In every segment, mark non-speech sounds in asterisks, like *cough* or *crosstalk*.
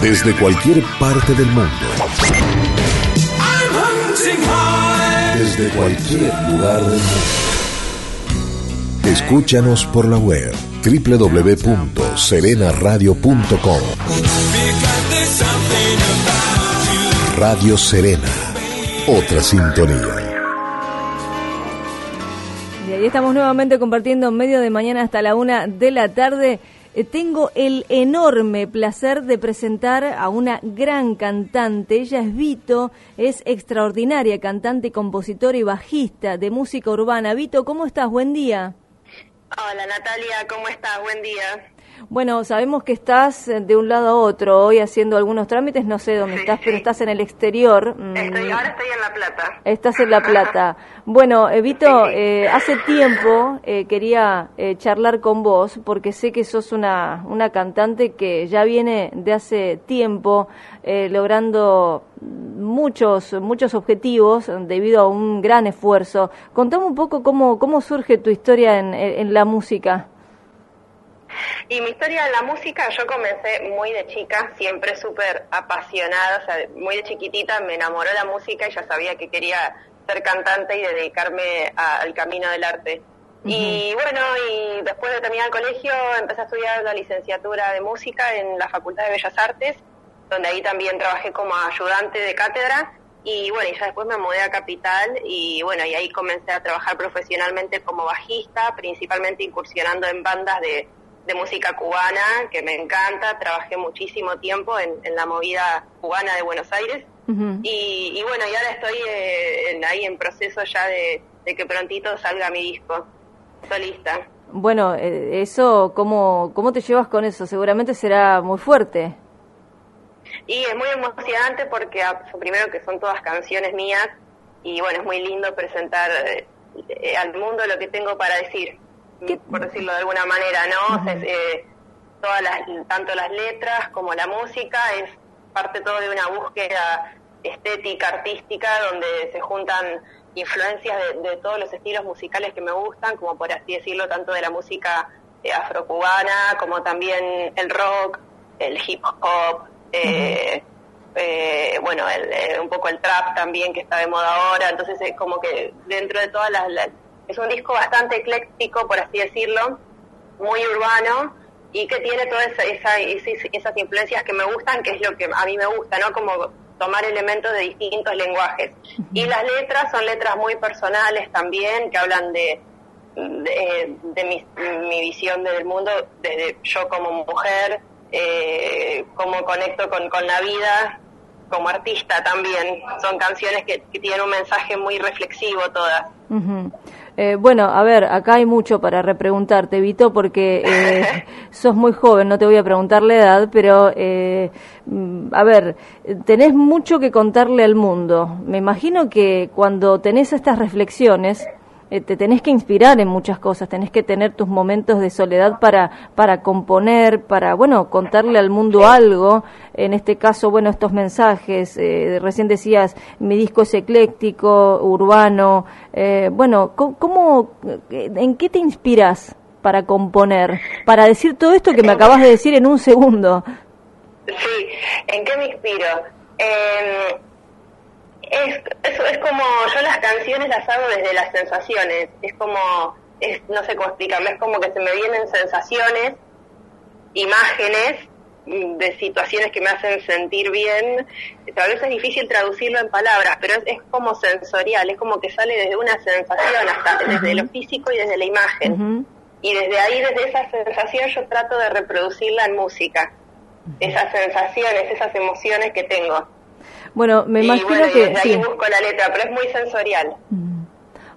desde cualquier parte del mundo. Desde cualquier lugar del mundo. Escúchanos por la web www.serenaradio.com. Radio Serena, otra sintonía. Y ahí estamos nuevamente compartiendo medio de mañana hasta la una de la tarde. Eh, tengo el enorme placer de presentar a una gran cantante. Ella es Vito, es extraordinaria cantante, compositora y bajista de música urbana. Vito, ¿cómo estás? Buen día. Hola Natalia, ¿cómo estás? Buen día. Bueno, sabemos que estás de un lado a otro hoy haciendo algunos trámites, no sé dónde estás, pero estás en el exterior. Mm. Estoy, ahora estoy en La Plata. Estás en La Plata. Bueno, Evito, eh, hace tiempo eh, quería eh, charlar con vos porque sé que sos una, una cantante que ya viene de hace tiempo logrando muchos, muchos objetivos debido a un gran esfuerzo. Contame un poco cómo, cómo surge tu historia en, en la música. *laughs* Y mi historia en la música, yo comencé muy de chica, siempre súper apasionada, o sea, muy de chiquitita me enamoró la música y ya sabía que quería ser cantante y dedicarme al camino del arte. Y bueno, y después de terminar el colegio empecé a estudiar la licenciatura de música en la Facultad de Bellas Artes, donde ahí también trabajé como ayudante de cátedra. Y bueno, y ya después me mudé a Capital y bueno, y ahí comencé a trabajar profesionalmente como bajista, principalmente incursionando en bandas de de música cubana, que me encanta, trabajé muchísimo tiempo en, la movida cubana de Buenos Aires. y, bueno, y ahora estoy eh, ahí en proceso ya de, que prontito salga mi disco solista. Bueno, eh, eso, ¿cómo, ¿cómo te llevas con eso? Seguramente será muy fuerte. Y es muy emocionante porque ah, primero que son todas canciones mías y bueno, es muy lindo presentar eh, al mundo lo que tengo para decir por decirlo de alguna manera, ¿no? Eh, todas las, tanto las letras como la música es parte todo de una búsqueda estética, artística, donde se juntan influencias de, todos los estilos musicales que me gustan, como por así decirlo, tanto de la música eh, afrocubana, como también el rock, el hip hop, eh, bueno, un poco el trap también que está de moda ahora, entonces es como que dentro de todas las es un disco bastante ecléctico, por así decirlo, muy urbano y que tiene todas esa, esas influencias que me gustan, que es lo que a mí me gusta, ¿no? Como tomar elementos de distintos lenguajes. Y las letras son letras muy personales también, que hablan de, de, mi, visión del mundo, desde yo como mujer, eh, cómo conecto con, con la vida, como artista también. Son canciones que, tienen un mensaje muy reflexivo todas. Eh, bueno, a ver, acá hay mucho para repreguntarte, Vito, porque eh, *laughs* sos muy joven, no te voy a preguntar la edad, pero eh, mm, a ver, tenés mucho que contarle al mundo. Me imagino que cuando tenés estas reflexiones, eh, te tenés que inspirar en muchas cosas, tenés que tener tus momentos de soledad para, para componer, para, bueno, contarle al mundo algo, en este caso, bueno, estos mensajes, eh, recién decías, mi disco es ecléctico, urbano, eh, bueno, ¿cómo, ¿en qué te inspiras para componer, para decir todo esto que me acabas de decir en un segundo? Sí, ¿en qué me inspiro? Eh, es, es, como, yo las canciones las hago desde las sensaciones, es como, es, no sé cómo explicarlo, es como que se me vienen sensaciones, imágenes de situaciones que me hacen sentir bien, tal vez es difícil traducirlo en palabras, pero es, como sensorial, es como que sale desde una sensación, hasta desde lo físico y desde la imagen. Y desde ahí, desde esa sensación, yo trato de reproducirla en música, esas sensaciones, esas emociones que tengo. Bueno, me imagino que... ahí busco la letra, pero es muy sensorial. Mm.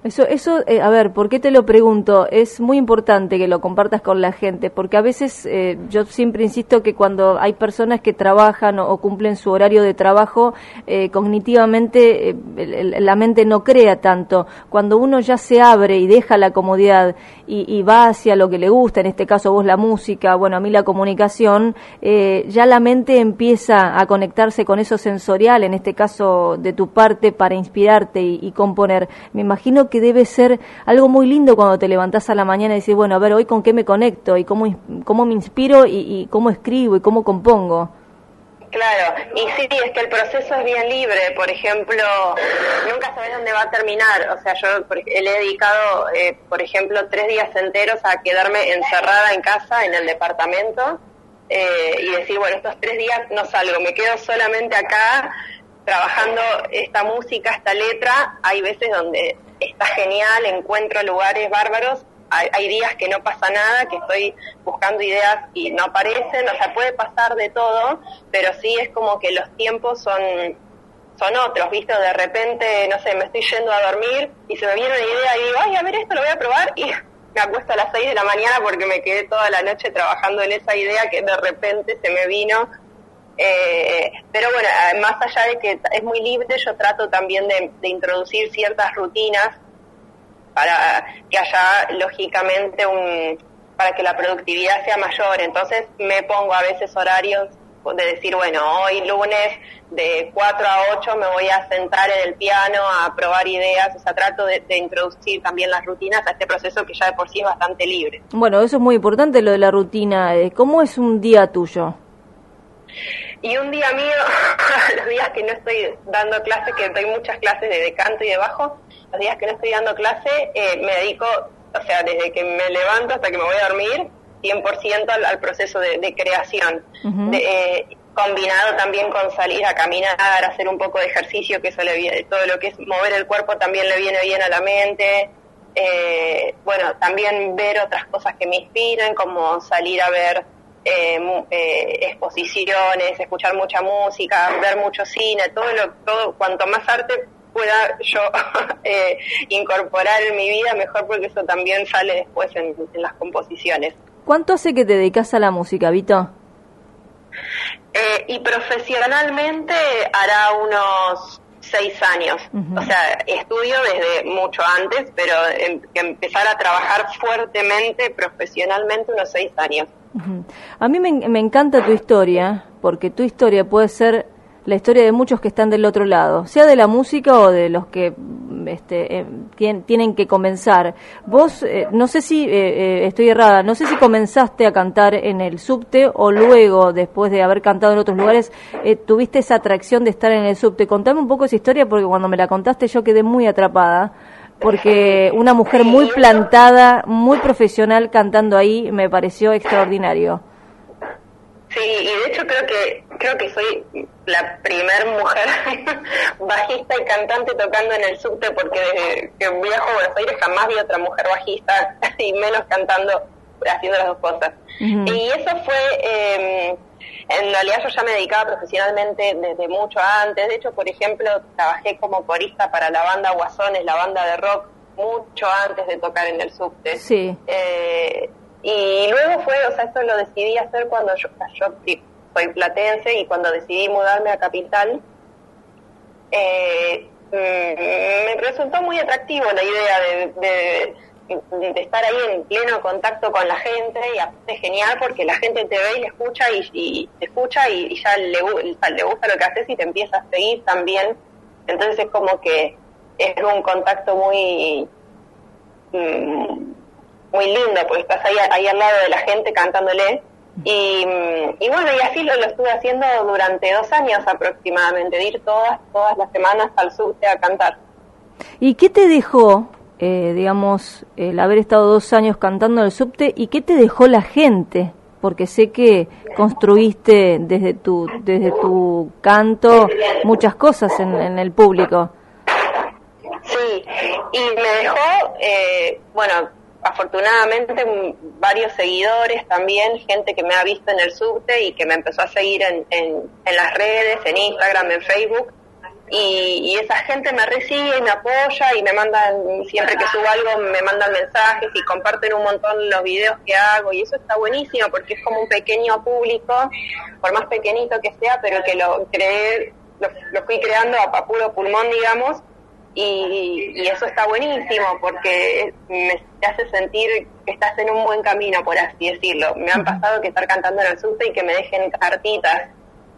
Eso, eso eh, a ver, ¿por qué te lo pregunto? Es muy importante que lo compartas con la gente, porque a veces eh, yo siempre insisto que cuando hay personas que trabajan o, cumplen su horario de trabajo, eh, cognitivamente la mente no crea tanto. Cuando uno ya se abre y deja la comodidad y, va hacia lo que le gusta, en este caso vos la música, bueno, a mí la comunicación, ya la mente empieza a conectarse con eso sensorial, en este caso de tu parte, para inspirarte y componer. Me imagino que debe ser algo muy lindo cuando te levantás a la mañana y dices, bueno, a ver, hoy con qué me conecto y cómo, cómo me inspiro y, cómo escribo y cómo compongo. Claro, y sí, es que el proceso es bien libre. Por ejemplo, nunca sabes dónde va a terminar. O sea, yo le he dedicado, eh, por ejemplo, tres días enteros a quedarme encerrada en casa, en el departamento, eh, y decir, bueno, estos tres días no salgo, me quedo solamente acá trabajando esta música, esta letra. Hay veces donde está genial, encuentro lugares bárbaros hay, días que no pasa nada, que estoy buscando ideas y no aparecen, o sea, puede pasar de todo, pero sí es como que los tiempos son son otros, ¿viste? De repente, no sé, me estoy yendo a dormir y se me viene una idea y digo, ay, a ver, esto lo voy a probar y *laughs* me acuesto a las 6 de la mañana porque me quedé toda la noche trabajando en esa idea que de repente se me vino. Eh, pero bueno, más allá de que es muy libre, yo trato también de introducir ciertas rutinas para que haya lógicamente un para que la productividad sea mayor. Entonces me pongo a veces horarios de decir, bueno, hoy lunes de 4 a 8 me voy a sentar en el piano a probar ideas, o sea, trato de, introducir también las rutinas a este proceso que ya de por sí es bastante libre. Bueno, eso es muy importante, lo de la rutina. Eh, ¿Cómo es un día tuyo? Y un día mío, *laughs* los días que no estoy dando clases, que doy muchas clases de canto y de bajo, los días que no estoy dando clase, eh, me dedico, o sea, desde que me levanto hasta que me voy a dormir, 100% al, al, proceso de, creación. Eh, combinado también con salir a caminar, hacer un poco de ejercicio, que eso le viene, todo lo que es mover el cuerpo también le viene bien a la mente. Eh, bueno, también ver otras cosas que me inspiren, como salir a ver exposiciones, escuchar mucha música, ver mucho cine, todo lo, todo, cuanto más arte pueda yo *laughs* eh, incorporar en mi vida, mejor porque eso también sale después en, las composiciones. ¿Cuánto hace que te dedicas a la música, Vito? Eh, y profesionalmente hará unos seis años. O sea, estudio desde mucho antes, pero em, empezar a trabajar fuertemente, profesionalmente, unos seis años. A mí me, encanta tu historia, porque tu historia puede ser la historia de muchos que están del otro lado, sea de la música o de los que este, eh, tienen que comenzar. Vos, eh, no sé si eh, estoy errada, no sé si comenzaste a cantar en el subte o luego, después de haber cantado en otros lugares, tuviste esa atracción de estar en el subte. Contame un poco esa historia porque cuando me la contaste yo quedé muy atrapada porque una mujer muy plantada, muy profesional cantando ahí me pareció extraordinario. Sí, y de hecho creo que creo que soy la primer mujer *laughs* bajista y cantante tocando en el subte porque desde que viajo a Buenos Aires jamás vi otra mujer bajista *laughs* y menos cantando haciendo las dos cosas. Y eso fue, eh, en realidad yo ya me dedicaba profesionalmente desde mucho antes. De hecho, por ejemplo, trabajé como corista para la banda Guasones, la banda de rock, mucho antes de tocar en el subte. Sí. Eh, y luego fue, o sea, esto lo decidí hacer cuando yo, yo soy platense y cuando decidí mudarme a Capital, eh, mm, me resultó muy atractivo la idea de, de, estar ahí en pleno contacto con la gente y es genial porque la gente te ve y le escucha y, te escucha y, ya le, le gusta lo que haces y te empieza a seguir también. Entonces es como que es un contacto muy... Mm, muy lindo, porque estás ahí, ahí al lado de la gente cantándole. Y, y bueno, y así lo, lo, estuve haciendo durante dos años aproximadamente, de ir todas, todas las semanas al subte a cantar. ¿Y qué te dejó, eh, digamos, el haber estado dos años cantando en el subte y qué te dejó la gente? Porque sé que construiste desde tu, desde tu canto muchas cosas en, en el público. Sí, y me dejó, eh, bueno, afortunadamente varios seguidores también, gente que me ha visto en el subte y que me empezó a seguir en, en, las redes, en Instagram, en Facebook. Y, esa gente me recibe y me apoya y me mandan, siempre que subo algo, me mandan mensajes y comparten un montón los videos que hago. Y eso está buenísimo porque es como un pequeño público, por más pequeñito que sea, pero que lo creé, lo, fui creando a puro pulmón, digamos y, eso está buenísimo porque me hace sentir que estás en un buen camino, por así decirlo. Me han pasado que estar cantando en el subte y que me dejen cartitas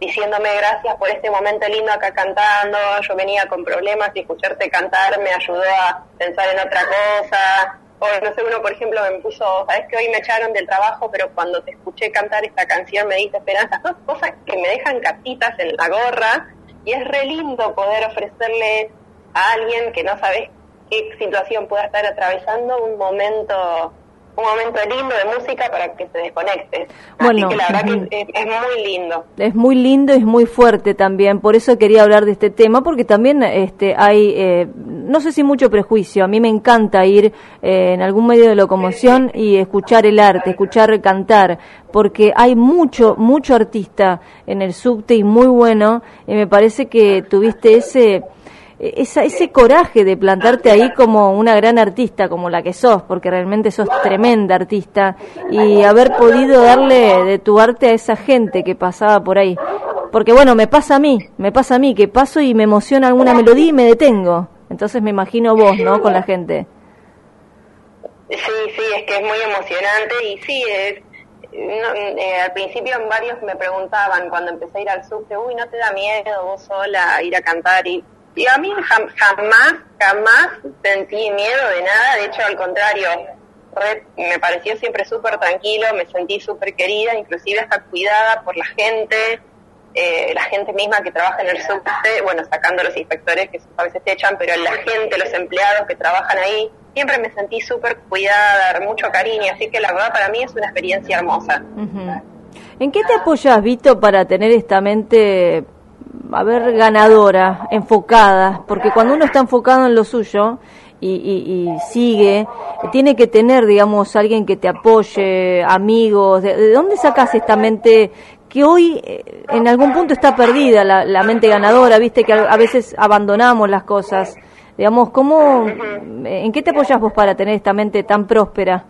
diciéndome gracias por este momento lindo acá cantando, yo venía con problemas y escucharte cantar me ayudó a pensar en otra cosa, O no sé, uno por ejemplo me puso, sabes que hoy me echaron del trabajo, pero cuando te escuché cantar esta canción me diste esperanza. Dos cosas que me dejan catitas en la gorra y es re lindo poder ofrecerle a alguien que no sabes qué situación pueda estar atravesando un momento un momento lindo de música para que se desconecte. Bueno, Así que la verdad que es, muy lindo. Es muy lindo y es muy fuerte también, por eso quería hablar de este tema, porque también este, hay, eh, no sé si mucho prejuicio, a mí me encanta ir eh, en algún medio de locomoción y escuchar el arte, escuchar cantar, porque hay mucho, mucho artista en el subte y muy bueno, y me parece que tuviste ese esa, ese coraje de plantarte ahí como una gran artista, como la que sos, porque realmente sos tremenda artista, y haber podido darle de tu arte a esa gente que pasaba por ahí. Porque bueno, me pasa a mí, me pasa a mí, que paso y me emociona alguna melodía y me detengo. Entonces me imagino vos, ¿no? Con la gente. Sí, sí, es que es muy emocionante y sí, es, eh, al principio varios me preguntaban cuando empecé a ir al subte, uy, ¿no te da miedo vos sola ir a cantar? Y y a mí jamás, jamás sentí miedo de nada, de hecho al contrario, me pareció siempre súper tranquilo, me sentí súper querida, inclusive hasta cuidada por la gente, eh, la gente misma que trabaja en el subte, bueno, sacando los inspectores que a veces te echan, pero la gente, los empleados que trabajan ahí, siempre me sentí súper cuidada, mucho cariño, así que la verdad para mí es una experiencia hermosa. ¿En qué te apoyas, Vito, para tener esta mente a ver, ganadora, enfocada, porque cuando uno está enfocado en lo suyo y, sigue, tiene que tener, digamos, alguien que te apoye, amigos. ¿De, dónde sacas esta mente que hoy eh, en algún punto está perdida, la, mente ganadora? Viste que a, veces abandonamos las cosas. Digamos, ¿cómo, ¿en qué te apoyas vos para tener esta mente tan próspera?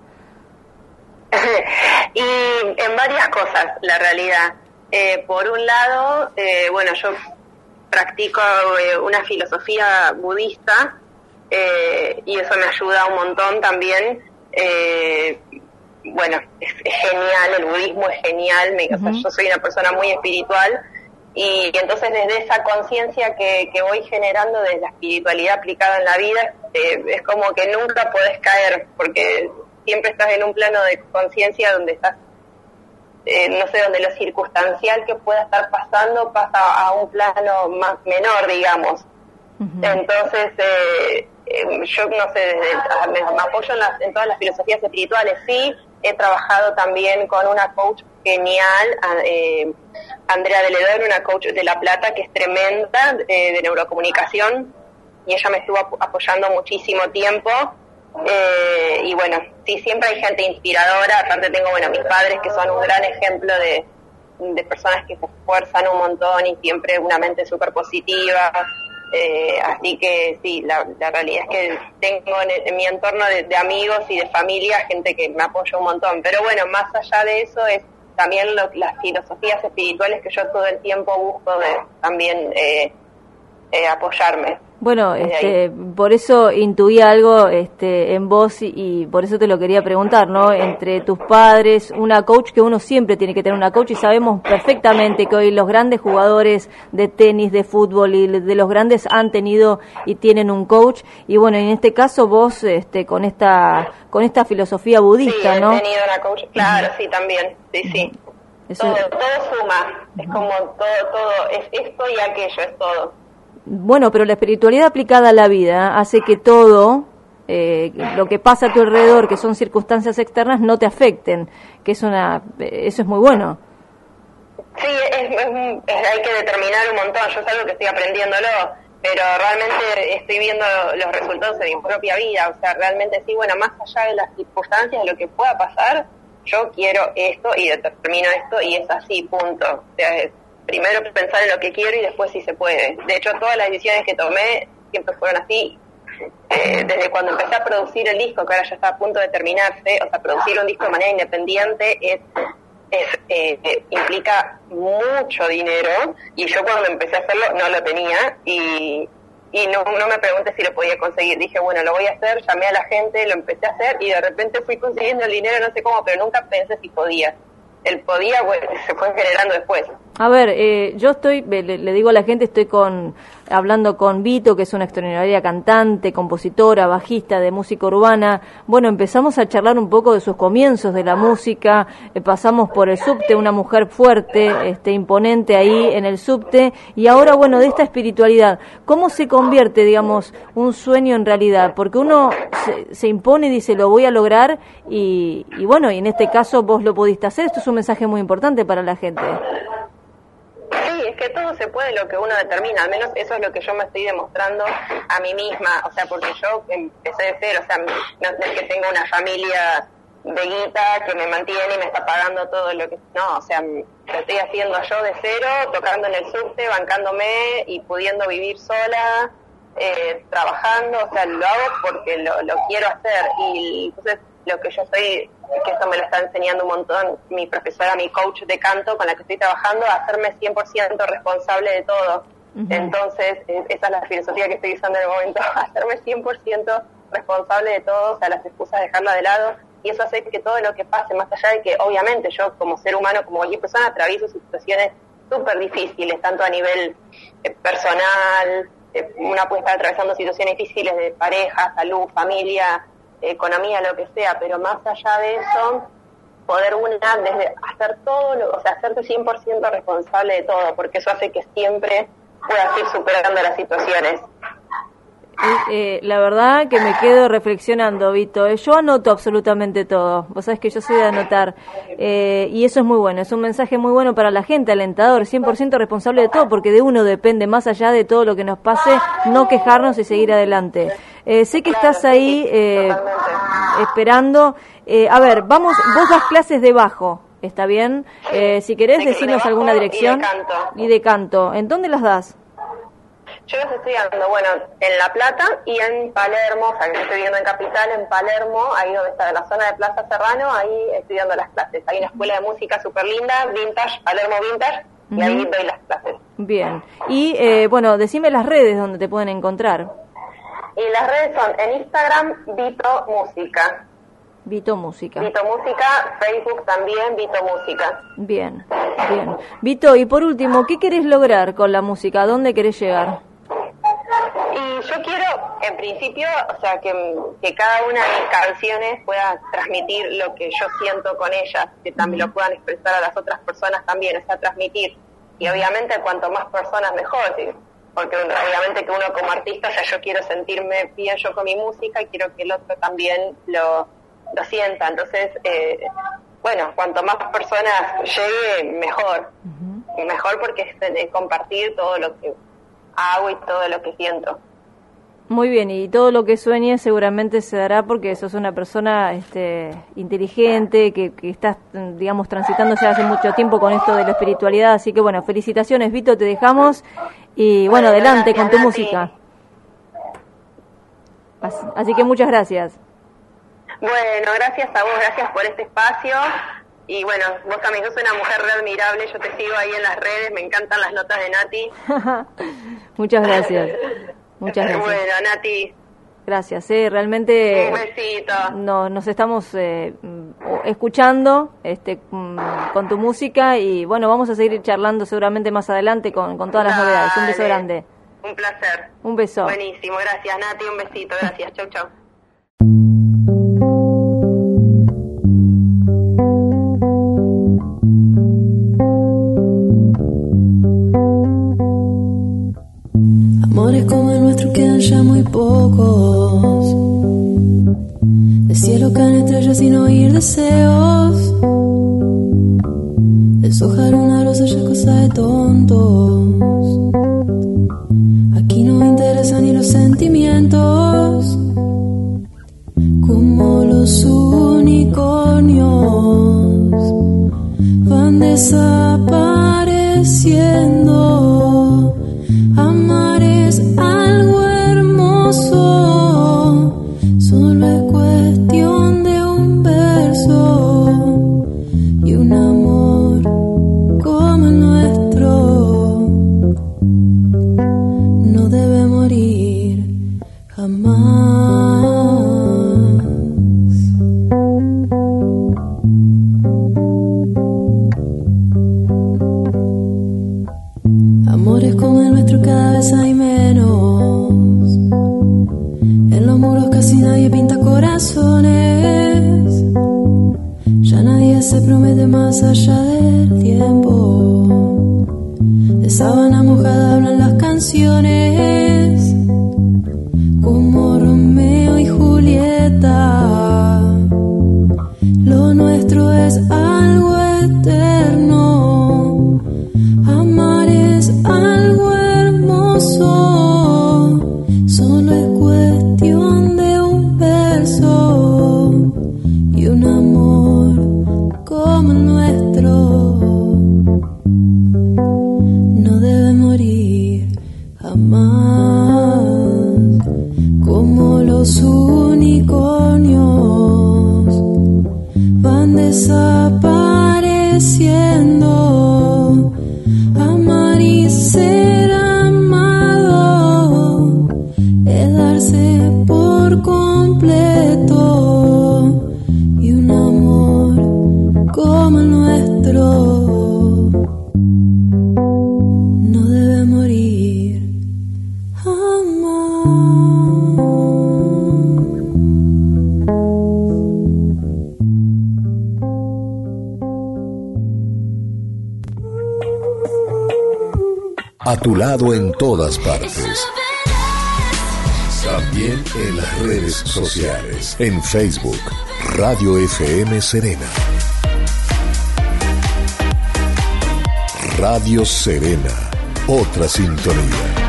*laughs* y en varias cosas, la realidad. Eh, por un lado, eh, bueno, yo practico eh, una filosofía budista y eso me ayuda un montón también. bueno, es, genial, el budismo es genial, me, yo soy una persona muy espiritual y, entonces desde esa conciencia que, que, voy generando desde la espiritualidad aplicada en la vida, es como que nunca puedes caer porque siempre estás en un plano de conciencia donde estás eh, no sé, donde lo circunstancial que pueda estar pasando pasa a un plano más menor, digamos. Entonces, eh, eh, yo no sé, me, apoyo en, todas las filosofías espirituales, sí, he trabajado también con una coach genial, Andrea de Ledón, una coach de La Plata que es tremenda, de neurocomunicación, y ella me estuvo apoyando muchísimo tiempo eh, y bueno, sí, siempre hay gente inspiradora. Aparte tengo, bueno, mis padres que son un gran ejemplo de, personas que se esfuerzan un montón y siempre una mente súper positiva. Eh, así que sí, la, realidad es que tengo en, mi entorno de, amigos y de familia gente que me apoya un montón. Pero bueno, más allá de eso es también las filosofías espirituales que yo todo el tiempo busco de también eh, apoyarme. Bueno, este, por eso intuí algo este, en vos y, por eso te lo quería preguntar, ¿no? Entre tus padres, una coach que uno siempre tiene que tener una coach y sabemos perfectamente que hoy los grandes jugadores de tenis, de fútbol y de los grandes han tenido y tienen un coach y bueno, en este caso vos este, con esta con esta filosofía budista, sí, ¿no? he tenido una coach, claro, sí, también, sí, sí. Todo, todo suma, es como todo, todo, es esto y aquello, es todo. Bueno, pero la espiritualidad aplicada a la vida hace que todo eh, lo que pasa a tu alrededor, que son circunstancias externas, no te afecten, que es una, eso es muy bueno. Sí, hay que determinar un montón, yo es algo que estoy aprendiéndolo, pero realmente estoy viendo los resultados de mi propia vida, o sea, realmente sí, bueno, más allá de las circunstancias, de lo que pueda pasar, yo quiero esto y determino esto y es así, punto. O sea, primero pensar en lo que quiero y después si se puede. De hecho, todas las decisiones que tomé siempre fueron así. Eh, desde cuando empecé a producir el disco, que ahora ya está a punto de terminarse, o sea, producir un disco de manera independiente es, eh, implica mucho dinero y yo cuando empecé a hacerlo no lo tenía y, y no, no me pregunté si lo podía conseguir. Dije, bueno, lo voy a hacer, llamé a la gente, lo empecé a hacer y de repente fui consiguiendo el dinero, no sé cómo, pero nunca pensé si podía. El podía, bueno, *laughs* se fue generando después. A ver, eh, yo estoy, le, digo a la gente, estoy con hablando con Vito, que es una extraordinaria cantante, compositora, bajista de música urbana. Bueno, empezamos a charlar un poco de sus comienzos de la música, eh, pasamos por el subte, una mujer fuerte, este, imponente ahí en el subte, y ahora, bueno, de esta espiritualidad, ¿cómo se convierte, digamos, un sueño en realidad? Porque uno se, impone y dice, lo voy a lograr, y, y bueno, y en este caso vos lo pudiste hacer, esto es un mensaje muy importante para la gente es que todo se puede lo que uno determina, al menos eso es lo que yo me estoy demostrando a mí misma, o sea, porque yo empecé de cero, o sea, no es que tenga una familia de guita que me mantiene y me está pagando todo lo que... No, o sea, lo estoy haciendo yo de cero, tocando en el subte, bancándome y pudiendo vivir sola, eh, trabajando, o sea, lo hago porque lo, lo quiero hacer y entonces lo que yo estoy que esto me lo está enseñando un montón mi profesora, mi coach de canto con la que estoy trabajando, a hacerme 100% responsable de todo. Entonces, esa es la filosofía que estoy usando en el momento, *laughs* hacerme 100% responsable de todo, o sea, las excusas dejarla de lado, y eso hace que todo lo que pase, más allá de que obviamente yo como ser humano, como cualquier persona, atravieso situaciones súper difíciles, tanto a nivel eh, personal, eh, una puede estar atravesando situaciones difíciles de pareja, salud, familia, economía, lo que sea, pero más allá de eso, poder una desde hacer todo, lo, o sea, hacerte 100% responsable de todo, porque eso hace que siempre puedas ir superando las situaciones. Eh, la verdad que me quedo reflexionando, Vito. Eh, yo anoto absolutamente todo. Vos sabés que yo soy de anotar. Eh, y eso es muy bueno. Es un mensaje muy bueno para la gente, alentador. 100% responsable de todo, porque de uno depende, más allá de todo lo que nos pase, no quejarnos y seguir adelante. sé que estás ahí esperando. a ver, vamos, vos das clases de bajo. ¿Está bien? si querés decirnos alguna dirección. Y de canto. Y de canto. ¿En dónde las das? Yo los estoy dando, bueno, en La Plata y en Palermo, o sea, que estoy viviendo en Capital, en Palermo, ahí donde está la zona de Plaza Serrano, ahí estoy dando las clases. Hay una escuela de música súper linda, Vintage, Palermo Vintage, y ahí doy las clases. Bien. Y, eh, bueno, decime las redes donde te pueden encontrar. Y las redes son en Instagram, Vito Música. Vito Música. Vito Música, Facebook también, Vito Música. Bien, bien. Vito, y por último, ¿qué querés lograr con la música? ¿A dónde querés llegar? Y yo quiero, en principio, o sea, que, que, cada una de mis canciones pueda transmitir lo que yo siento con ellas, que también lo puedan expresar a las otras personas también, o sea, transmitir. Y obviamente cuanto más personas mejor, porque obviamente que uno como artista, o sea, yo quiero sentirme bien yo con mi música y quiero que el otro también lo, lo sienta. Entonces, eh, bueno, cuanto más personas llegue, mejor. Mejor porque es compartir todo lo que hago y todo lo que siento. Muy bien, y todo lo que sueñes seguramente se dará porque sos una persona este, inteligente, que, que estás, digamos, transitando ya hace mucho tiempo con esto de la espiritualidad. Así que, bueno, felicitaciones, Vito, te dejamos. Y, bueno, adelante con tu música. Así, que muchas gracias. Bueno, gracias a vos, gracias por este espacio. Y bueno, vos también sos una mujer re admirable, yo te sigo ahí en las redes, me encantan las notas de Nati. *laughs* Muchas gracias. Muchas gracias. Bueno, Nati. Gracias, eh, realmente Un besito. No, nos estamos eh, escuchando este, mm, con tu música y bueno, vamos a seguir charlando seguramente más adelante con, con todas las novedades. Un beso grande. Un placer. Un beso. Buenísimo, gracias Nati, un besito, gracias. *laughs* chau, chau. Estrellas sin oír deseos. Deshojar una rosa ya cosa de tontos. Aquí no interesan ni los sentimientos. Como los unicornios van desapareciendo. A tu lado en todas partes. También en las redes sociales. En Facebook, Radio FM Serena. Radio Serena. Otra sintonía.